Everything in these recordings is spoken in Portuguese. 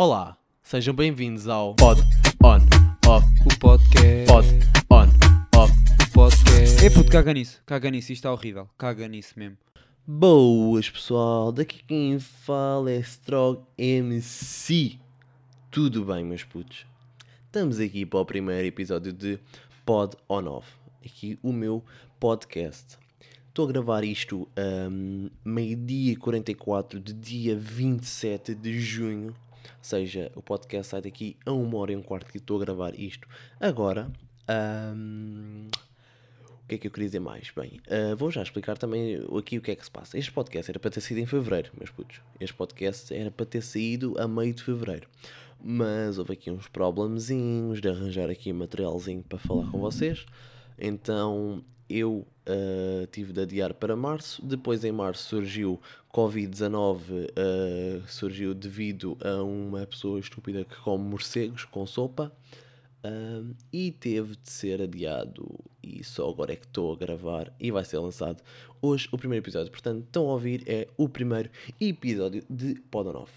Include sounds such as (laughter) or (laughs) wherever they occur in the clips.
Olá, sejam bem-vindos ao Pod On Off, O podcast. Pod On Off. O podcast. É puto, caga nisso. Caga nisso. Isto está horrível. Caga nisso mesmo. Boas pessoal, daqui quem fala é Strog MC. Tudo bem, meus putos? Estamos aqui para o primeiro episódio de Pod On Off. Aqui o meu podcast. Estou a gravar isto um, meio-dia e 44 de dia 27 de junho. Seja, o podcast sai daqui a uma hora e um quarto que estou a gravar isto. Agora, um, o que é que eu queria dizer mais? Bem, uh, vou já explicar também aqui o que é que se passa. Este podcast era para ter saído em fevereiro, meus putos. Este podcast era para ter saído a meio de fevereiro. Mas houve aqui uns problemzinhos de arranjar aqui materialzinho para falar com vocês. Então eu uh, tive de adiar para março. Depois em março surgiu Covid-19, uh, surgiu devido a uma pessoa estúpida que come morcegos com sopa. Um, e teve de ser adiado e só agora é que estou a gravar e vai ser lançado hoje o primeiro episódio. Portanto, estão a ouvir é o primeiro episódio de Podonoff.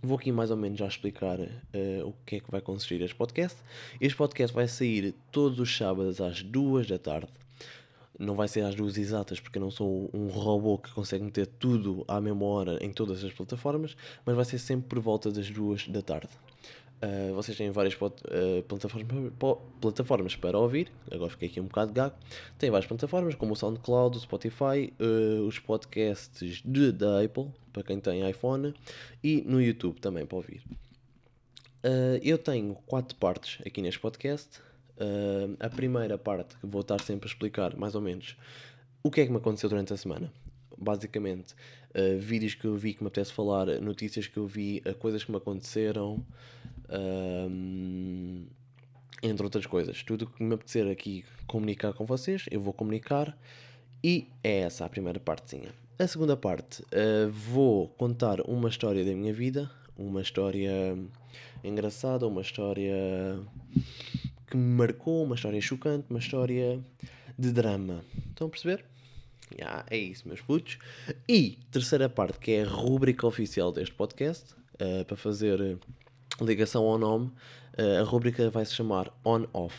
Vou aqui mais ou menos já explicar uh, o que é que vai consistir este podcast. Este podcast vai sair todos os sábados às duas da tarde. Não vai ser às duas exatas porque eu não sou um robô que consegue meter tudo à mesma hora em todas as plataformas, mas vai ser sempre por volta das duas da tarde. Uh, vocês têm várias uh, plataformas, plataformas para ouvir. Agora fiquei aqui um bocado gago. Tem várias plataformas como o SoundCloud, o Spotify, uh, os podcasts de, da Apple, para quem tem iPhone, e no YouTube também para ouvir. eu tenho quatro partes aqui neste podcast. A primeira parte que vou estar sempre a explicar, mais ou menos, o que é que me aconteceu durante a semana. Basicamente, vídeos que eu vi que me apetece falar, notícias que eu vi, coisas que me aconteceram. Entre outras coisas. Tudo que me apetecer aqui comunicar com vocês, eu vou comunicar. E é essa a primeira partezinha. A segunda parte, uh, vou contar uma história da minha vida, uma história engraçada, uma história que me marcou, uma história chocante, uma história de drama. Estão a perceber? Yeah, é isso, meus putos. E terceira parte, que é a rúbrica oficial deste podcast, uh, para fazer ligação ao nome, uh, a rubrica vai se chamar On-Off.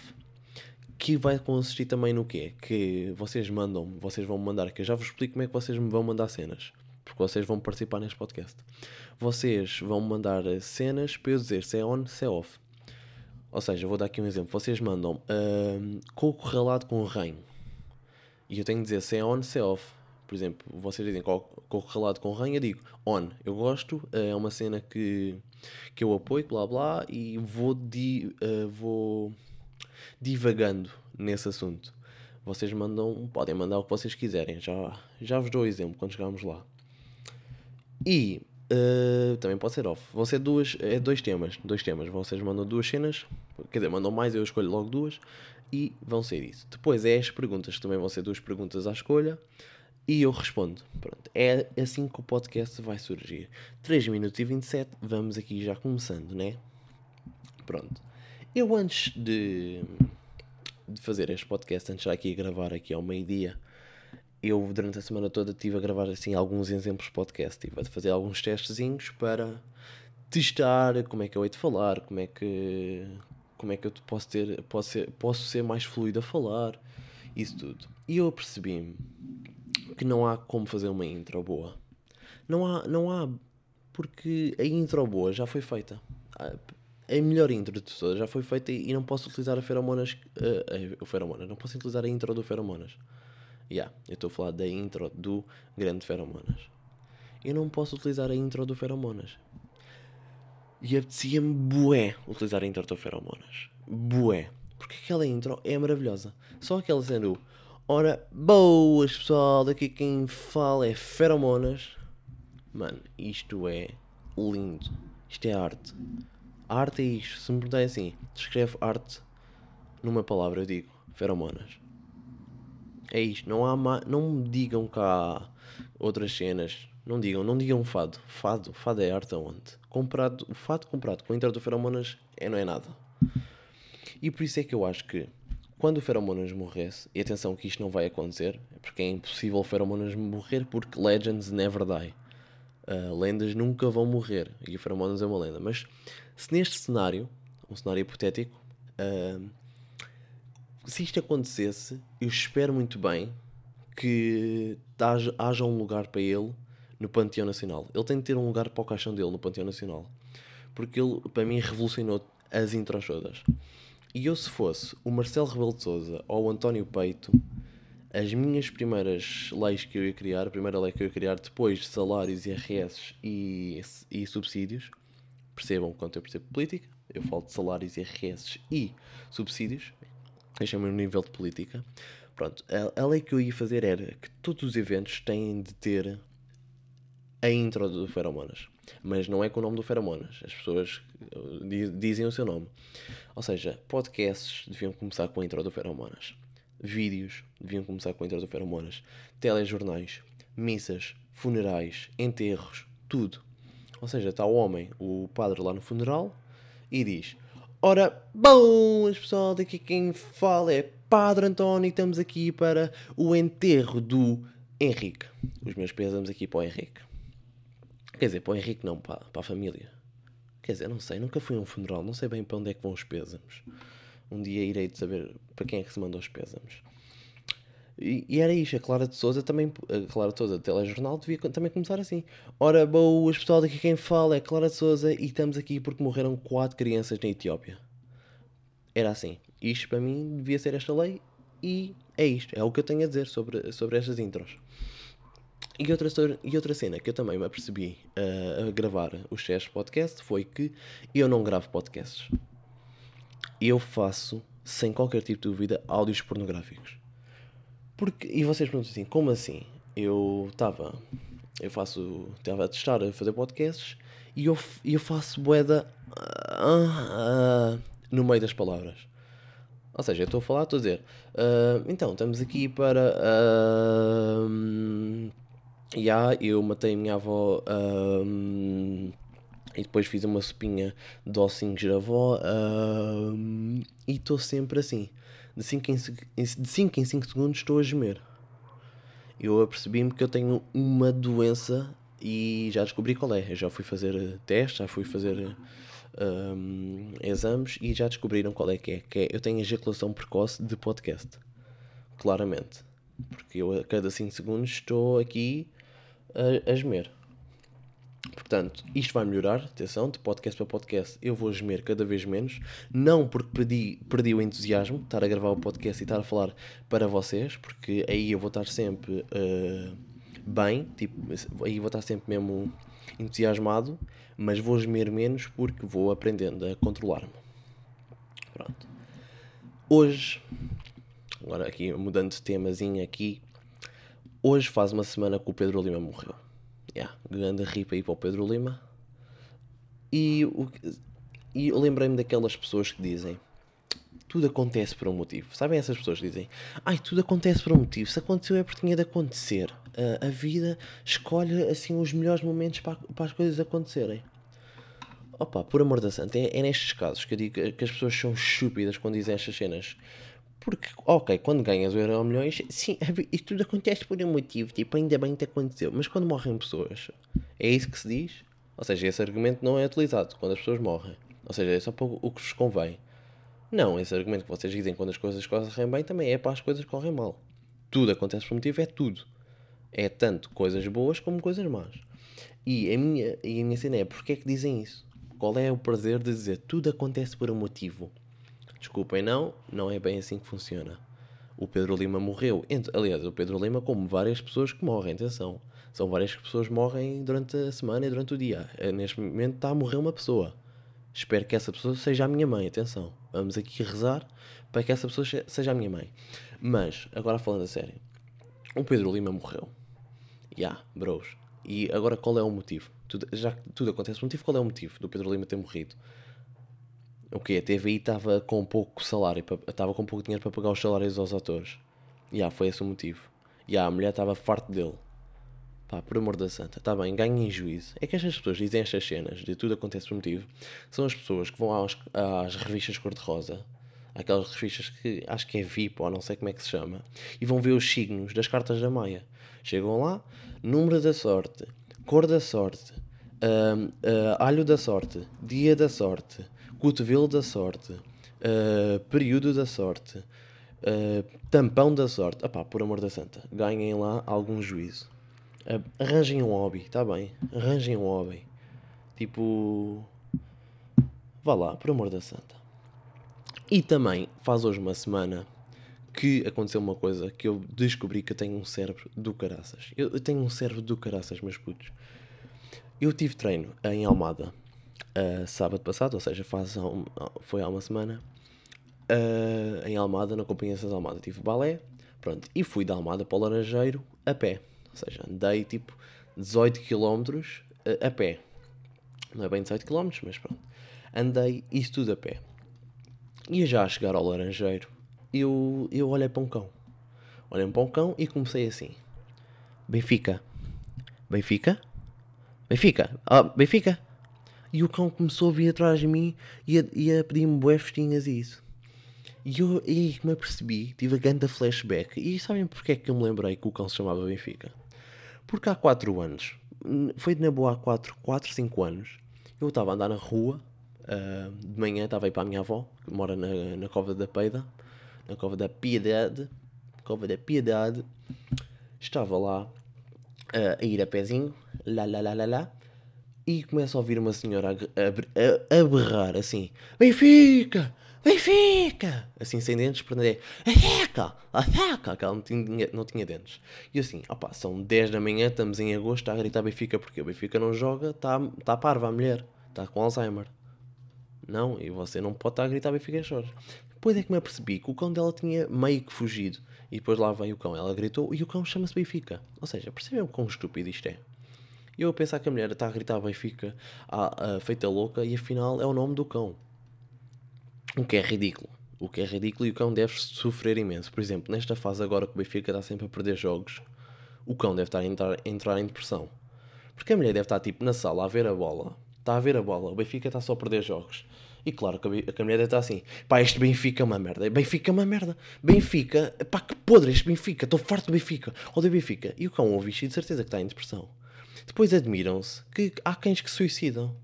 Que vai consistir também no quê? Que vocês mandam, vocês vão mandar, que eu já vos explico como é que vocês me vão mandar cenas. Porque vocês vão participar neste podcast. Vocês vão mandar cenas para eu dizer se é on, se é off. Ou seja, vou dar aqui um exemplo. Vocês mandam uh, coco ralado com reino. E eu tenho que dizer se é on, se é off. Por exemplo, vocês dizem coco ralado com reino, eu digo on. Eu gosto, é uma cena que que eu apoio, blá blá, e vou, di, uh, vou divagando nesse assunto. Vocês mandam, podem mandar o que vocês quiserem, já, já vos dou o exemplo quando chegarmos lá. E uh, também pode ser off. Vão ser duas, é dois temas, dois temas. Vocês mandam duas cenas, quer dizer, mandam mais, eu escolho logo duas, e vão ser isso. Depois é as perguntas, também vão ser duas perguntas à escolha e eu respondo. Pronto, é assim que o podcast vai surgir. 3 minutos e 27, vamos aqui já começando, né? Pronto. Eu antes de, de fazer este podcast, antes de aqui gravar aqui ao meio-dia, eu durante a semana toda estive a gravar assim alguns exemplos podcast. Estive a fazer alguns testezinhos para testar como é que eu hei de falar, como é que como é que eu posso ter posso ser, posso ser mais fluido a falar, isso tudo. E eu percebi-me que não há como fazer uma intro boa. Não há, não há, porque a intro boa já foi feita. A melhor intro de todas já foi feita e não posso utilizar a Feromonas. Uh, o Feromonas, não posso utilizar a intro do Feromonas. Yeah, eu estou a falar da intro do Grande Feromonas. Eu não posso utilizar a intro do Feromonas. E apetecia-me bué utilizar a intro do Feromonas. Bué. Porque aquela intro é maravilhosa. Só aquela sendo Ora, boas pessoal, daqui quem fala é Feromonas. Mano, isto é lindo. Isto é arte. Arte é isto. Se me perguntarem assim, descreve arte numa palavra, eu digo Feromonas. É isto. Não há ma... Não me digam cá outras cenas. Não digam, não digam fado. Fado, fado é arte aonde? Comprado, o fado comprado com a intro do Feromonas é, não é nada. E por isso é que eu acho que quando o Feromonas morresse, e atenção que isto não vai acontecer, porque é impossível o Feromonas morrer porque Legends never die. Uh, lendas nunca vão morrer e feromonas é uma lenda. Mas se neste cenário, um cenário hipotético, uh, se isto acontecesse, eu espero muito bem que haja, um lugar para ele no Panteão Nacional. Ele tem de ter um lugar para o caixão dele no Panteão Nacional. Porque ele, para mim, revolucionou as intros todas. E eu, se fosse o Marcelo Rebelo de Souza ou o António Peito, as minhas primeiras leis que eu ia criar, a primeira lei que eu ia criar depois de salários, IRS e, e subsídios, percebam quanto eu percebo política, eu falo de salários, IRS e subsídios, deixem-me no nível de política. Pronto, a, a lei que eu ia fazer era que todos os eventos têm de ter a intro do Feromonas. Mas não é com o nome do Feromonas. As pessoas uh, dizem o seu nome. Ou seja, podcasts deviam começar com a intro do Feromonas vídeos deviam começar com a entrada de feromonas, telejornais, missas, funerais, enterros, tudo. Ou seja, está o homem, o padre lá no funeral, e diz: Ora, boas pessoal, daqui quem fala é Padre António, estamos aqui para o enterro do Henrique. Os meus pésamos aqui para o Henrique. Quer dizer, para o Henrique não, para, para a família. Quer dizer, não sei, nunca fui a um funeral, não sei bem para onde é que vão os pésamos. Um dia irei de saber para quem é que se mandou os pésamos. E, era isto, a Clara de Souza também, a Clara de Souza, telejornal, devia também começar assim. Ora, boas pessoal, daqui quem fala é Clara de Souza e estamos aqui porque morreram quatro crianças na Etiópia. Era assim. Isto para mim devia ser esta lei e é isto, é o que eu tenho a dizer sobre, sobre estas intros. E outra, e outra cena que eu também me apercebi uh, a gravar os Chess Podcast foi que eu não gravo podcasts eu faço, sem qualquer tipo de dúvida, áudios pornográficos. Porque, e vocês perguntam assim, como assim? Eu estava, eu faço, estava a testar a fazer podcasts e eu, eu faço boeda uh, uh, no meio das palavras. Ou seja, eu estou a falar, estou a dizer, uh, então, estamos aqui para. Uh, yeah, eu matei a minha avó. Uh, e depois fiz uma sopinha de ossinhos de avó e estou sempre assim. De 5 em 5 de cinco em cinco segundos estou a gemer. Eu apercebi-me que eu tenho uma doença e já descobri qual é. Eu já fui fazer testes, já fui fazer um, exames e já descobriram qual é que é. Que é eu tenho ejaculação precoce de podcast. Claramente. Porque eu a cada 5 segundos estou aqui a, a gemer. Portanto, isto vai melhorar, atenção, de podcast para podcast eu vou gemer cada vez menos, não porque perdi, perdi o entusiasmo de estar a gravar o podcast e estar a falar para vocês, porque aí eu vou estar sempre uh, bem, tipo, aí vou estar sempre mesmo entusiasmado, mas vou gemer menos porque vou aprendendo a controlar-me. Pronto. Hoje, agora aqui mudando de temazinho aqui, hoje faz uma semana que o Pedro Lima morreu yeah, grande ripa aí para o Pedro Lima. E, o, e eu lembrei-me daquelas pessoas que dizem tudo acontece por um motivo. Sabem essas pessoas que dizem ai, tudo acontece por um motivo. Se aconteceu é porque tinha de acontecer. Uh, a vida escolhe assim os melhores momentos para, para as coisas acontecerem. Opa, por amor da santa, é, é nestes casos que eu digo que as pessoas são estúpidas quando dizem estas cenas. Porque, ok, quando ganhas o Euro Milhões, sim, isto tudo acontece por um motivo, tipo, ainda bem que aconteceu. Mas quando morrem pessoas, é isso que se diz? Ou seja, esse argumento não é utilizado quando as pessoas morrem. Ou seja, é só para o que vos convém. Não, esse argumento que vocês dizem quando as coisas correm bem também é para as coisas correm mal. Tudo acontece por motivo, é tudo. É tanto coisas boas como coisas más. E a minha, e a minha cena é, porque é que dizem isso? Qual é o prazer de dizer tudo acontece por um motivo? Desculpem, não, não é bem assim que funciona. O Pedro Lima morreu. Aliás, o Pedro Lima, como várias pessoas que morrem, atenção. São várias pessoas que morrem durante a semana e durante o dia. Eh, neste momento está a morrer uma pessoa. Espero que essa pessoa seja a minha mãe, atenção. Vamos aqui rezar para que essa pessoa seja a minha mãe. Mas, agora falando a sério. O Pedro Lima morreu. Já, yeah, bros. E agora qual é o motivo? Tudo, já que tudo acontece por motivo, qual é o motivo do Pedro Lima ter morrido? O que A TVI estava com pouco salário, estava com pouco dinheiro para pagar os salários aos atores. E yeah, foi esse o motivo. E yeah, a mulher estava farto dele. Pá, por amor da santa, está bem, ganhem juízo. É que estas pessoas dizem estas cenas de tudo acontece por motivo. São as pessoas que vão às, às revistas cor-de-rosa, aquelas revistas que acho que é VIP ou não sei como é que se chama, e vão ver os signos das cartas da Maia. Chegam lá, número da sorte, cor da sorte, ahm, ah, alho da sorte, dia da sorte, cotovelo da sorte, ah, período da sorte, ah, tampão da sorte. Opá, por amor da santa, ganhem lá algum juízo. Ah, arranjem um hobby, está bem? Arranjem um hobby. Tipo. Vá lá, por amor da santa. E também faz hoje uma semana que aconteceu uma coisa que eu descobri que eu tenho um cérebro do caraças. Eu, eu tenho um cérebro do caraças, meus putos. Eu tive treino em Almada ah, sábado passado, ou seja, faz um- foi há uma semana. ah, em Almada, na Companhia de Almada, tive balé. Pronto, e fui da Almada para o Laranjeiro a pé. Ou seja, andei tipo 18 km a, a pé. Não é bem 18 km, mas pronto. Andei isso tudo a pé. E já a chegar ao Laranjeiro, eu, eu olhei para um cão. Olhei para um cão e comecei assim: Benfica, Benfica, Benfica, ah, Benfica. E o cão começou a vir atrás de mim e a, e a pedir-me bué festinhas e isso. E eu e me apercebi, tive a grande flashback. E sabem porque é que eu me lembrei que o cão se chamava Benfica? Porque há 4 anos, foi na boa há 4, 4, 5 anos, eu estava a andar na rua, ah, de manhã estava a ir para a minha avó, que mora na, na Cova da Peida, na Cova da Piedade, Cova da Piedade, estava lá ah, a ir a pezinho, lá, lá, lá, lá, lá, e começo a ouvir uma senhora a, a, a- berrar assim: Benfica! Benfica! Assim sem dentes, portanto é Ateca! Ateca! Que ela não tinha, não tinha dentes. E assim: são 10 da manhã, estamos em agosto, está a gritar Benfica porque o Benfica não joga, está tá parva a mulher, está com Alzheimer. Não, e você não pode estar a gritar Benfica e Jorge. Depois é que me apercebi que o cão dela tinha meio que fugido. E depois lá veio o cão, ela gritou e o cão chama-se Benfica. Ou seja, percebem o quão estúpido isto é? E eu a pensar que a mulher está a gritar Benfica, a, a feita louca, e afinal é o nome do cão. O que é ridículo. O que é ridículo e o cão deve sofrer imenso. Por exemplo, nesta fase agora que o Benfica está sempre a perder jogos, o cão deve estar a entrar, a entrar em depressão. Porque a mulher deve estar tipo na sala a ver a bola. Está a ver a bola. O Benfica está só a perder jogos. E claro que a, a mulher deve estar assim: pá, este Benfica é uma merda. Benfica é uma merda. Benfica, pá, que podre este Benfica. Estou farto do Benfica. Odeio Benfica. E o cão ouve isto e de certeza que está em depressão. Depois admiram-se que há cães que suicidam.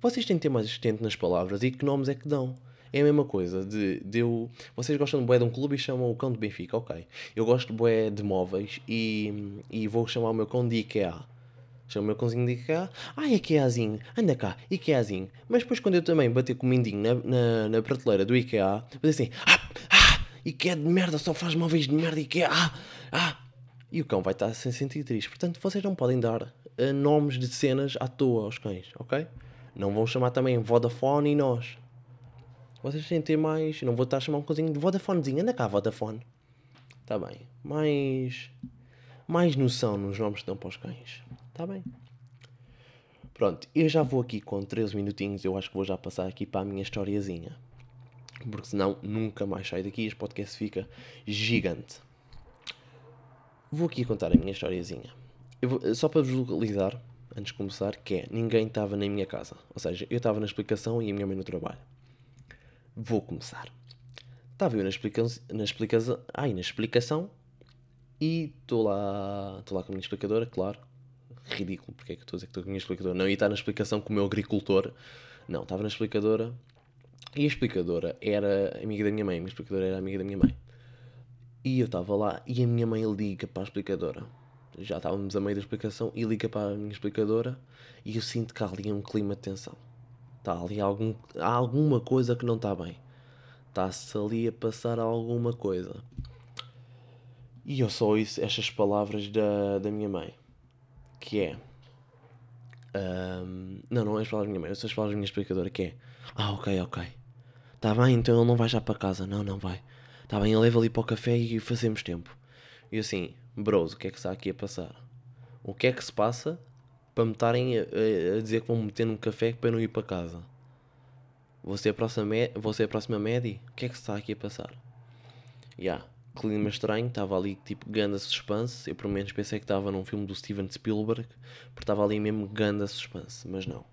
Vocês têm de ter mais assistente nas palavras e que nomes é que dão. É a mesma coisa de, de eu. Vocês gostam de boé de um clube e chamam o cão de Benfica, ok. Eu gosto de boé de móveis e, e vou chamar o meu cão de IKEA. Chamo o meu cãozinho de IKEA. Ah, IKEAzinho, anda cá, IKEAzinho. Mas depois quando eu também bater com o mindinho na, na, na prateleira do IKEA, vou dizer assim: Ah, ah, IKEA de merda, só faz móveis de merda, IKEA, ah, ah. E o cão vai estar sem sentir triste. Portanto, vocês não podem dar eh, nomes de cenas à toa aos cães, ok? Não vão chamar também Vodafone e nós. Vocês têm de ter mais. Não vou estar a chamar um cozinho de Vodafonezinho. Anda cá, Vodafone. Está bem. Mais. Mais noção nos nomes que dão para os cães. Está bem. Pronto, eu já vou aqui com 13 minutinhos. Eu acho que vou já passar aqui para a minha historiazinha. Porque senão nunca mais saio daqui. Este podcast fica gigante. Vou aqui contar a minha historiazinha. Vou- só para vos localizar, antes de começar, que é ninguém estava na minha casa. Ou seja, eu estava na explicação e a minha mãe no trabalho. Vou começar. Estava eu na explicação, na explicação, ai, na explicação e estou lá, estou lá com a minha explicadora, claro. Ridículo, porque é que estou a dizer que estou com a minha explicadora? Não ia estar na explicação com o meu agricultor. Não, estava na explicadora e a explicadora era amiga da minha mãe. A minha explicadora era amiga da minha mãe. E eu estava lá e a minha mãe liga para a explicadora. Já estávamos a meio da explicação e liga para a minha explicadora e eu sinto que há ali um clima de tensão. Está ali algum, há alguma coisa que não está bem. Está-se ali a passar alguma coisa. E eu só ouço estas palavras da, da minha mãe. Que é... ahm, não, não é as palavras da minha mãe. Sou as palavras da minha explicadora. Que é... Ah, ok, ok. Está bem, então ele não vai já para casa. Não, não vai. Está bem, ele leva ali para o café e fazemos tempo. E eu assim, bros, o que é que está aqui a passar? O que é que se passa para me estarem a, a- dizer que vão me meter num café para eu não ir para casa? Você é a próxima, você é? O que é que se está aqui a passar? Ya, clima estranho, estava ali tipo ganda suspense. Eu pelo menos pensei que estava num filme do Steven Spielberg, porque estava ali mesmo ganda suspense, mas não.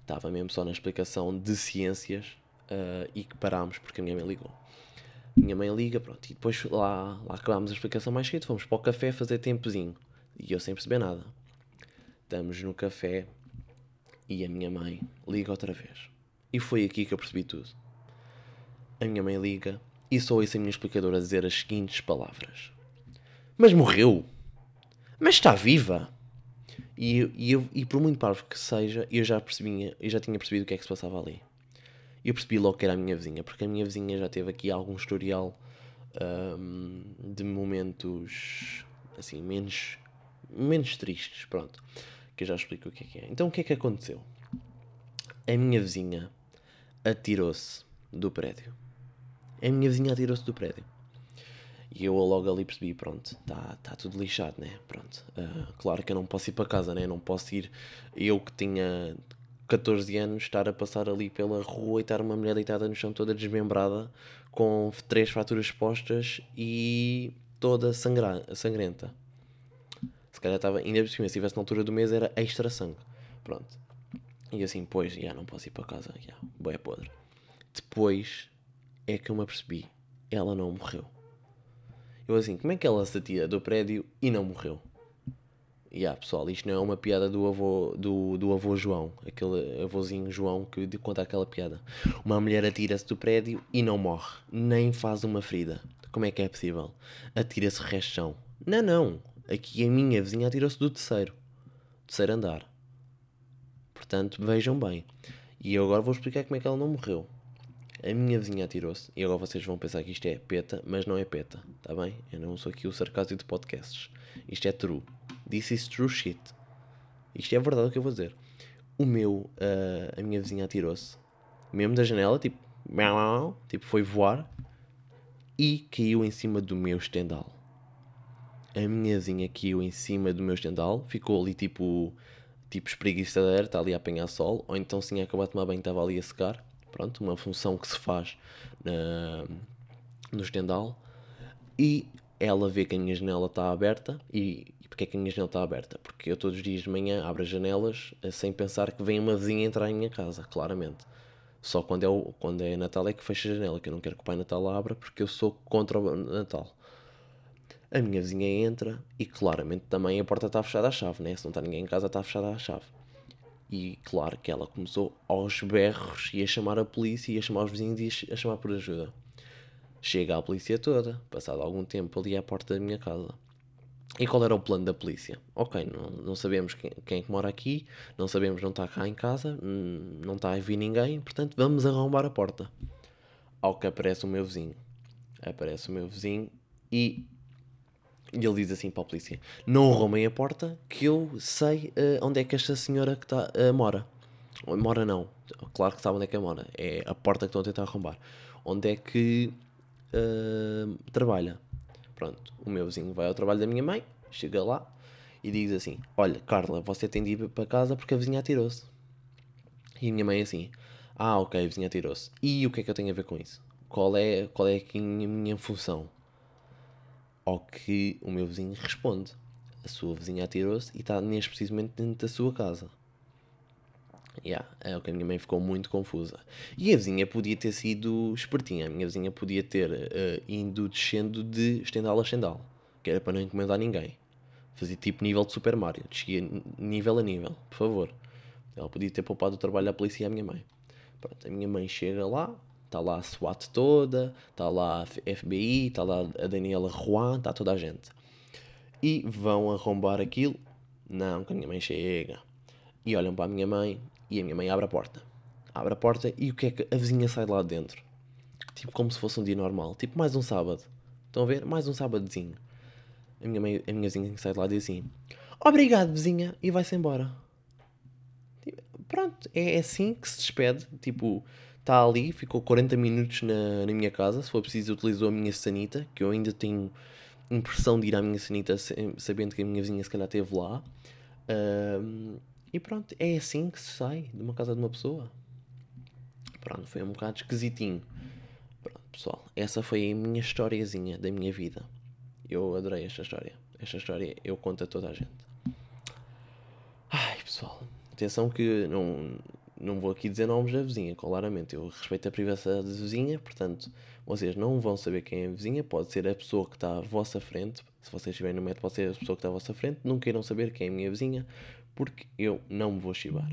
Estava mesmo só na explicação de ciências ah, e que parámos porque a minha mãe ligou. Minha mãe liga, pronto, e depois lá, lá acabámos a explicação mais cedo, fomos para o café fazer tempozinho. E eu sem perceber nada. estamos no café e a minha mãe liga outra vez. E foi aqui que eu percebi tudo. A minha mãe liga e só ouço a minha explicadora dizer as seguintes palavras: Mas morreu? Mas está viva? E, e, eu, e por muito parvo que seja, eu já percebi, eu já tinha percebido o que é que se passava ali. Eu percebi logo que era a minha vizinha, porque a minha vizinha já teve aqui algum historial hum, de momentos assim, menos, menos tristes, pronto. Que eu já explico o que é que é. Então o que é que aconteceu? A minha vizinha atirou-se do prédio. A minha vizinha atirou-se do prédio. E eu logo ali percebi, pronto, está tá tudo lixado, né? Pronto. Uh, claro que eu não posso ir para casa, né? Não posso ir, eu que tinha 14 anos, estar a passar ali pela rua e estar uma mulher deitada no chão toda desmembrada, com três fraturas expostas e toda sangra sangrenta. Se calhar estava, ainda por cima, se estivesse na altura do mês, era extra sangue. Pronto. E assim, pois, já não posso ir para casa, já, boé podre. Depois é que eu me apercebi, ela não morreu. Eu assim, como é que ela se atira do prédio e não morreu? Yeah, pessoal, isto não é uma piada do avô, do, do avô João, aquele avôzinho João que conta aquela piada. Uma mulher atira-se do prédio e não morre, nem faz uma ferida. Como é que é possível? Atira-se restão. Não, não. Aqui a minha vizinha atirou-se do terceiro. Terceiro andar. Portanto, vejam bem. E eu agora vou explicar como é que ela não morreu. A minha vizinha atirou-se. E agora vocês vão pensar que isto é peta, mas não é peta. Está bem? Eu não sou aqui o sarcasmo de podcasts. Isto é true. This is true shit. Isto é verdade o que eu vou dizer. O meu, uh, a minha vizinha atirou-se. Mesmo da janela, tipo, tipo, foi voar. E caiu em cima do meu estendal. A minha vizinha caiu em cima do meu estendal. Ficou ali tipo, tipo espreguiçadeira, está ali a apanhar sol. Ou então se tinha acabado de tomar banho, estava ali a secar pronto, uma função que se faz na, no estendal, e ela vê que a minha janela está aberta, e porque é que a minha janela está aberta? Porque eu todos os dias de manhã abro as janelas eh, sem pensar que vem uma vizinha entrar em minha casa, claramente. Só quando é, o, quando é Natal é que fecho a janela, que eu não quero que o Pai Natal abra, porque eu sou contra o Natal. A minha vizinha entra e claramente também a porta está fechada à chave, né? Se não está ninguém em casa, está fechada à chave. E claro que ela começou aos berros e a chamar a polícia e a chamar os vizinhos e a chamar por ajuda. Chega a polícia toda, passado algum tempo ali à porta da minha casa. E qual era o plano da polícia? Ok, não, não sabemos quem, quem é que mora aqui, não sabemos, não está cá em casa, hum, não está a vir ninguém, portanto vamos arrombar a porta. Ao que aparece o meu vizinho. Aparece o meu vizinho e ele diz assim para a polícia: Não arrumem a porta, que eu sei uh, onde é que esta senhora que está uh, mora. Mora não, claro que sabe onde é que mora. É a porta que estão a tentar arrombar. Onde é que uh, trabalha. Pronto, o meu vizinho vai ao trabalho da minha mãe, chega lá e diz assim: Olha, Carla, você tem de ir para casa porque a vizinha atirou-se. E a minha mãe assim: Ah, ok, a vizinha atirou-se. E o que é que eu tenho a ver com isso? Qual é, qual é aqui a minha função? Ao que o meu vizinho responde: A sua vizinha atirou-se e está neste precisamente dentro da sua casa. Yeah, é o que a minha mãe ficou muito confusa. E a vizinha podia ter sido espertinha. A minha vizinha podia ter uh, indo descendo de estendal a estendal, que era para não encomendar ninguém. Fazia tipo nível de Super Mario, descia nível a nível, por favor. Ela podia ter poupado o trabalho à polícia e à minha mãe. Pronto, a minha mãe chega lá, Está lá a SWAT toda, está lá a FBI, está lá a Daniela Juan, está toda a gente. E vão arrombar aquilo. Não, que a minha mãe chega. E olham para a minha mãe e a minha mãe abre a porta. Abre a porta e o que é que a vizinha sai de lá de dentro? Tipo como se fosse um dia normal. Tipo mais um sábado. Estão a ver? Mais um sábadozinho. A minha, mãe, a minha vizinha sai de lá e diz assim: Obrigado, vizinha, e vai-se embora. Tipo, pronto, é assim que se despede. Tipo, está ali, ficou 40 minutos na, na minha casa. Se for preciso, utilizou a minha sanita, que eu ainda tenho impressão de ir à minha sanita sabendo que a minha vizinha se calhar esteve lá. Um, e pronto, é assim que se sai de uma casa de uma pessoa. Pronto, foi um bocado esquisitinho. Pronto, pessoal, essa foi a minha historiazinha da minha vida. Eu adorei esta história. Esta história eu conto a toda a gente. Ai, pessoal, atenção que não, não vou aqui dizer nomes da vizinha, claramente. Eu respeito a privacidade da vizinha, portanto, vocês não vão saber quem é a vizinha. Pode ser a pessoa que está à vossa frente. Se vocês estiverem no metro, pode ser a pessoa que está à vossa frente. Não queiram saber quem é a minha vizinha, porque eu não me vou chibar.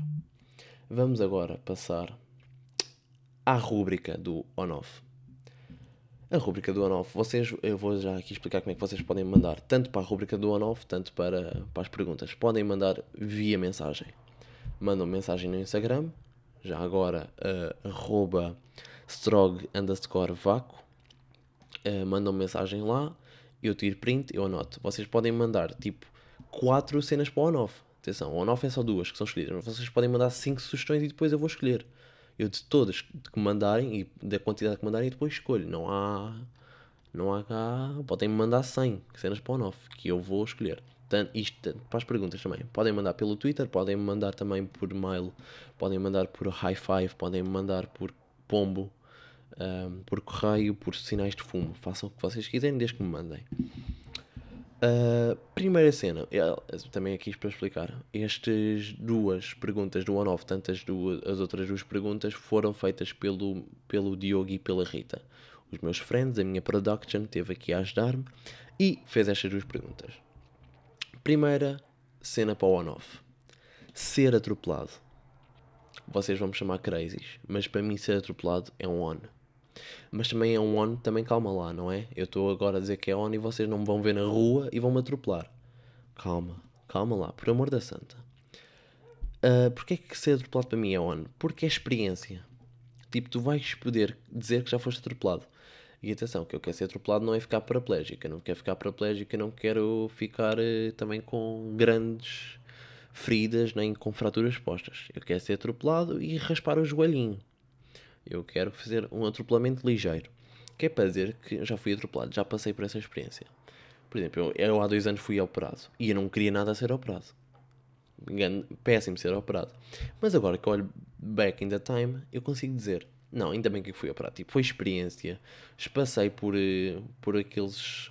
Vamos agora passar à rúbrica do on-off. A rúbrica do on-off, vocês, eu vou já aqui explicar como é que vocês podem mandar tanto para a rúbrica do on-off, tanto para, para as perguntas. Podem mandar via mensagem. Mandam mensagem no Instagram, já agora uh, arroba strog underscore vaco. Uh, mandam mensagem lá, eu tiro print, eu anoto. Vocês podem mandar tipo 4 cenas para o on-off. Atenção, o on-off é só duas que são escolhidas, mas vocês podem mandar 5 sugestões e depois eu vou escolher. Eu de todas que mandarem e da quantidade que mandarem depois escolho. Não há. Não há cá. Podem me mandar 100 cenas para o on-off que eu vou escolher. Tanto, isto para as perguntas também. Podem mandar pelo Twitter, podem mandar também por mail, podem mandar por high five, podem mandar por pombo, um, por correio, por sinais de fumo. Façam o que vocês quiserem desde que me mandem. Uh, primeira cena, também aqui para explicar. Estas duas perguntas do on-off, tanto as, duas, as outras duas perguntas, foram feitas pelo, pelo Diogo e pela Rita. Os meus friends, a minha production, esteve aqui a ajudar-me e fez estas duas perguntas. Primeira cena para o on-off: ser atropelado. Vocês vão me chamar crazies, mas para mim ser atropelado é um on. Mas também é um on, também calma lá, não é? Eu estou agora a dizer que é on e vocês não me vão ver na rua e vão me atropelar. Calma, calma lá, por amor da santa. Uh, Porquê é que ser atropelado para mim é on? Porque é experiência. Tipo, tu vais poder dizer que já foste atropelado. E atenção, que eu quero ser atropelado não é ficar paraplégico. Eu não quero ficar paraplégico, eu não quero ficar uh, também com grandes feridas nem com fraturas expostas. Eu quero ser atropelado e raspar o joelhinho. Eu quero fazer um atropelamento ligeiro. Que é para dizer que já fui atropelado, já passei por essa experiência. Por exemplo, eu, eu há dois anos fui operado e eu não queria nada ser operado. Péssimo ser operado. Mas agora que olho back in the time, eu consigo dizer: não, ainda bem que fui operado. Tipo, foi experiência. Passei por, eh, por aqueles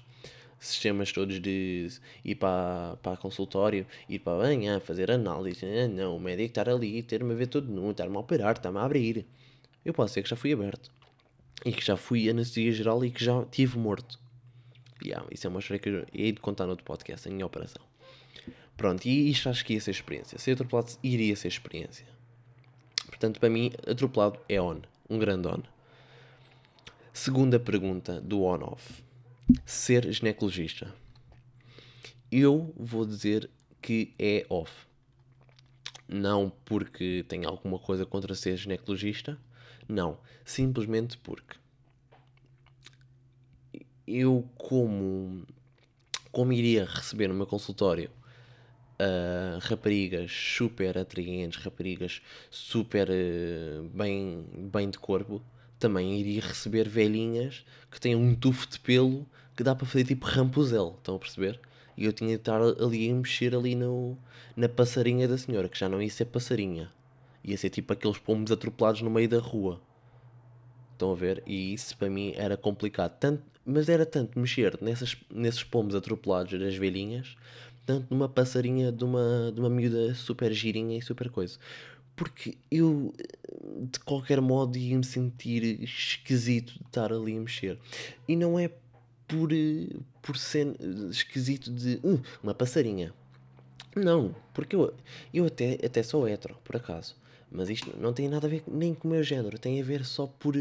sistemas todos de ir para, para consultório, ir para a banha, fazer análise. Não, o médico estar ali, ter-me a ver todo nu, estar-me a operar, estar-me a abrir eu posso dizer que já fui aberto. E que já fui anestesia geral e que já tive morto. Yeah, isso é uma história que eu hei de contar no outro podcast, a minha operação. Pronto, e isto acho que ia ser experiência. Ser atropelado iria ser experiência. Portanto, para mim, atropelado é on. Um grande on. Segunda pergunta do on-off. Ser ginecologista. Eu vou dizer que é off. Não porque tenho alguma coisa contra ser ginecologista, não, simplesmente porque eu como como iria receber no meu consultório uh, raparigas super atraentes, raparigas super uh, bem, bem de corpo, também iria receber velhinhas que têm um tufo de pelo que dá para fazer tipo rampuzel, estão a perceber? E eu tinha de estar ali a mexer ali no, na passarinha da senhora, que já não ia ser passarinha. Ia ser tipo aqueles pombos atropelados no meio da rua. Estão a ver? E isso para mim era complicado. Tanto, mas era tanto mexer nessas, nesses pombos atropelados das velhinhas, tanto numa passarinha de uma, de uma miúda super girinha e super coisa. Porque eu, de qualquer modo, ia me sentir esquisito de estar ali a mexer. E não é por, por ser esquisito de uh, uma passarinha. Não, porque eu, eu até, até sou hetero, por acaso. Mas isto não tem nada a ver nem com o meu género, tem a ver só por.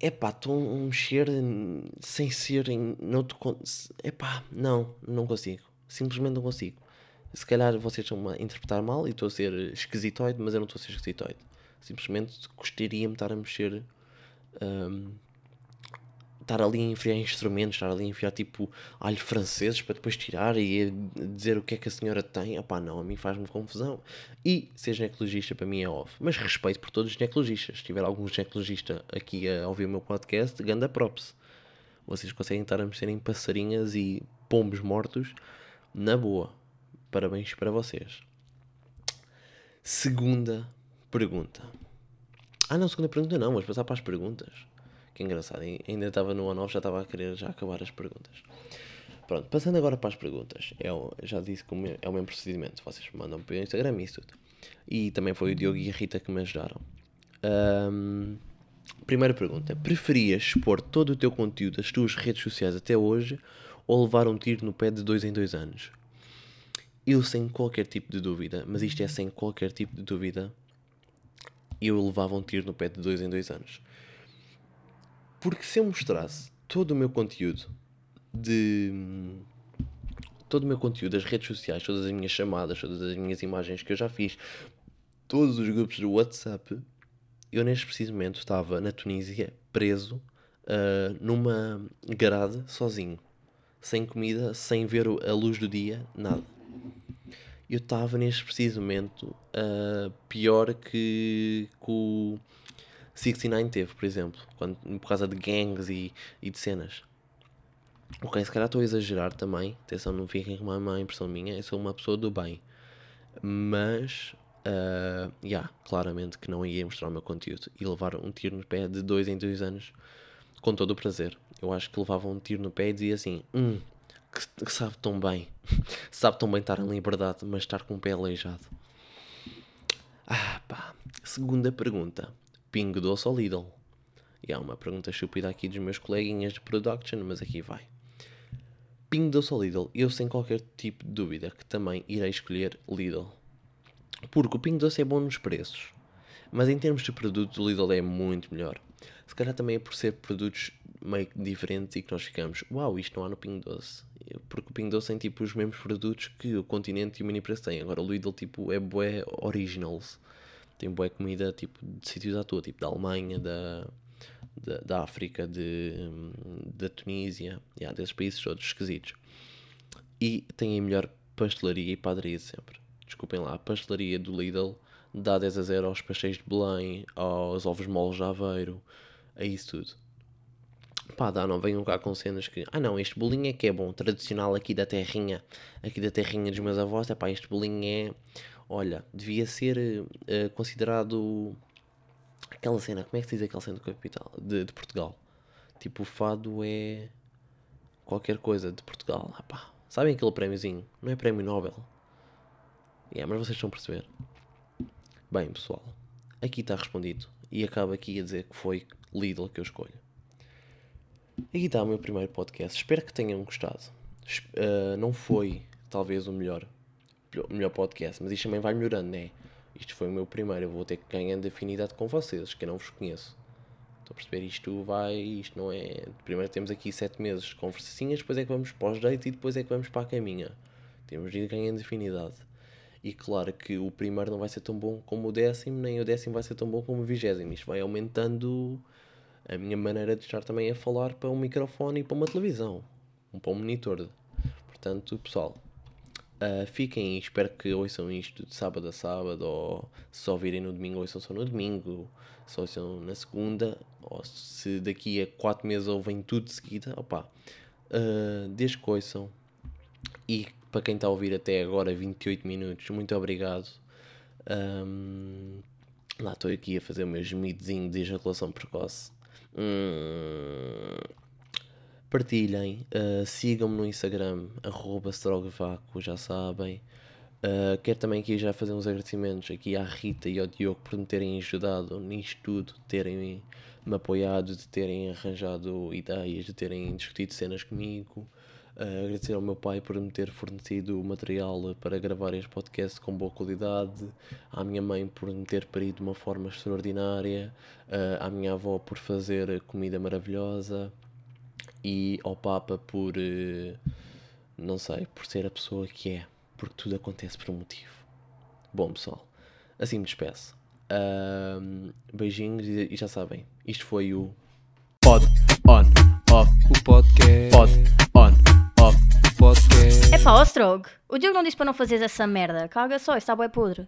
É pá, estou a mexer sem ser em. É pá, não, não consigo. Simplesmente não consigo. Se calhar vocês estão a interpretar mal e estou a ser esquisitoide, mas eu não estou a ser esquisitoide. Simplesmente gostaria-me estar a mexer um, estar ali a enfiar instrumentos, estar ali a enfiar tipo alhos franceses para depois tirar e dizer o que é que a senhora tem, opá, não, a mim faz-me confusão. E ser ginecologista para mim é off. Mas respeito por todos os ginecologistas. Se tiver algum ginecologista aqui a ouvir o meu podcast, ganda props. Vocês conseguem estar a mexer em passarinhas e pombos mortos na boa. Parabéns para vocês. Segunda pergunta. Ah, não, segunda pergunta não, mas passar para as perguntas. Que engraçado, ainda estava no on-off, já estava a querer já acabar as perguntas. Pronto, passando agora para as perguntas. É o, já disse que é o mesmo procedimento. Vocês mandam para o Instagram e isso tudo. E também foi o Diogo e a Rita que me ajudaram. Um, primeira pergunta. Preferias expor todo o teu conteúdo das tuas redes sociais até hoje ou levar um tiro no pé de dois em dois anos? eu sem qualquer tipo de dúvida, mas isto é sem qualquer tipo de dúvida, eu levava um tiro no pé de dois em dois anos. Porque se eu mostrasse todo o meu conteúdo de. Todo o meu conteúdo das redes sociais, todas as minhas chamadas, todas as minhas imagens que eu já fiz, todos os grupos do WhatsApp, eu neste preciso momento estava na Tunísia, preso, uh, numa grade, sozinho. Sem comida, sem ver a luz do dia, nada. Eu estava neste preciso momento uh, pior que, o 69 teve, por exemplo, quando, por causa de gangues e, e de cenas. Ok, se calhar estou a exagerar também. Atenção, não fiquem com uma má impressão minha. Eu sou uma pessoa do bem. Mas, uh, yeah, claramente que não ia mostrar o meu conteúdo. E levar um tiro no pé de dois em dois anos, com todo o prazer. Eu acho que levava um tiro no pé e dizia assim: Hum, que, que sabe tão bem. (laughs) sabe tão bem estar em liberdade, mas estar com o pé aleijado. Ah, pá. Segunda pergunta: Pingo doce ou Lidl? E há uma pergunta estúpida aqui dos meus coleguinhas de production, mas aqui vai. Pingo Doce ou Lidl, eu sem qualquer tipo de dúvida que também irei escolher Lidl. Porque o Pingo Doce é bom nos preços, mas em termos de produto o Lidl é muito melhor. Se calhar também é por ser produtos meio diferentes e que nós ficamos, uau, isto não há no Pingo Doce. Porque o Pingo Doce tem tipo os mesmos produtos que o Continente e o Mini Preço têm. Agora o Lidl tipo é bué originals. Tem bué comida tipo de sítios à toa, tipo da Alemanha, da, da, da África, de, da Tunísia, yeah, desses países todos esquisitos. E tem a melhor pastelaria e padaria de sempre. Desculpem lá, a pastelaria do Lidl dá 10 a 0 aos pastéis de Belém, aos ovos moles de Aveiro, a isso tudo. Pá, dá, não venham cá com cenas que. Ah, não, este bolinho é que é bom, tradicional aqui da terrinha, aqui da terrinha dos meus avós. É pá, este bolinho é. Olha, devia ser uh, considerado Aquela cena, como é que se diz aquela cena do capital? De, de Portugal. Tipo, o fado é qualquer coisa de Portugal. Ah, pá. Sabem aquele prémiozinho? Não é prémio Nobel. Yeah, mas vocês estão a perceber. Bem, pessoal, aqui está respondido. E acabo aqui a dizer que foi Lidl que eu escolho. Aqui está o meu primeiro podcast. Espero que tenham gostado. Uh, não foi, talvez, o melhor, melhor podcast, mas isto também vai melhorando, né? Isto foi o meu primeiro, eu vou ter que ganhar de afinidade com vocês, que eu não vos conheço. Estou a perceber, isto vai, isto não é... Primeiro temos aqui sete meses de conversacinhas, depois é que vamos para os dates e depois é que vamos para a caminha. Temos de ir ganhando afinidade. E claro que o primeiro não vai ser tão bom como o décimo, nem o décimo vai ser tão bom como o vigésimo. Isto vai aumentando a minha maneira de estar também a falar para um microfone e para uma televisão. Um para um monitor. Portanto, pessoal, Uh, fiquem espero que ouçam isto de sábado a sábado, ou se só virem no domingo, ouçam só no domingo, se ouçam na segunda, ou se daqui a 4 meses ouvem tudo de seguida, opá, uh, desde que ouçam. E para quem está a ouvir até agora 28 minutos, muito obrigado. Um, lá estou aqui a fazer o meu gemidozinho de ejaculação precoce. Hum, partilhem, uh, sigam-me no Instagram, arroba já sabem. Uh, quero também aqui já fazer uns agradecimentos aqui à Rita e ao Diogo por me terem ajudado nisto tudo, de terem me apoiado, de terem arranjado ideias, de terem discutido cenas comigo. Uh, agradecer ao meu pai por me ter fornecido material para gravar este podcast com boa qualidade, à minha mãe por me ter parido de uma forma extraordinária, uh, à minha avó por fazer comida maravilhosa, e ao Papa por, uh, não sei, por ser a pessoa que é, porque tudo acontece por um motivo. Bom, pessoal, assim me despeço. Uh, beijinhos e, e já sabem, isto foi o Pod On Off. O podcast. Pod On Off. O podcast. É pá, ó Strog, o Diogo não disse para não fazeres essa merda. Caga só, está bem podre.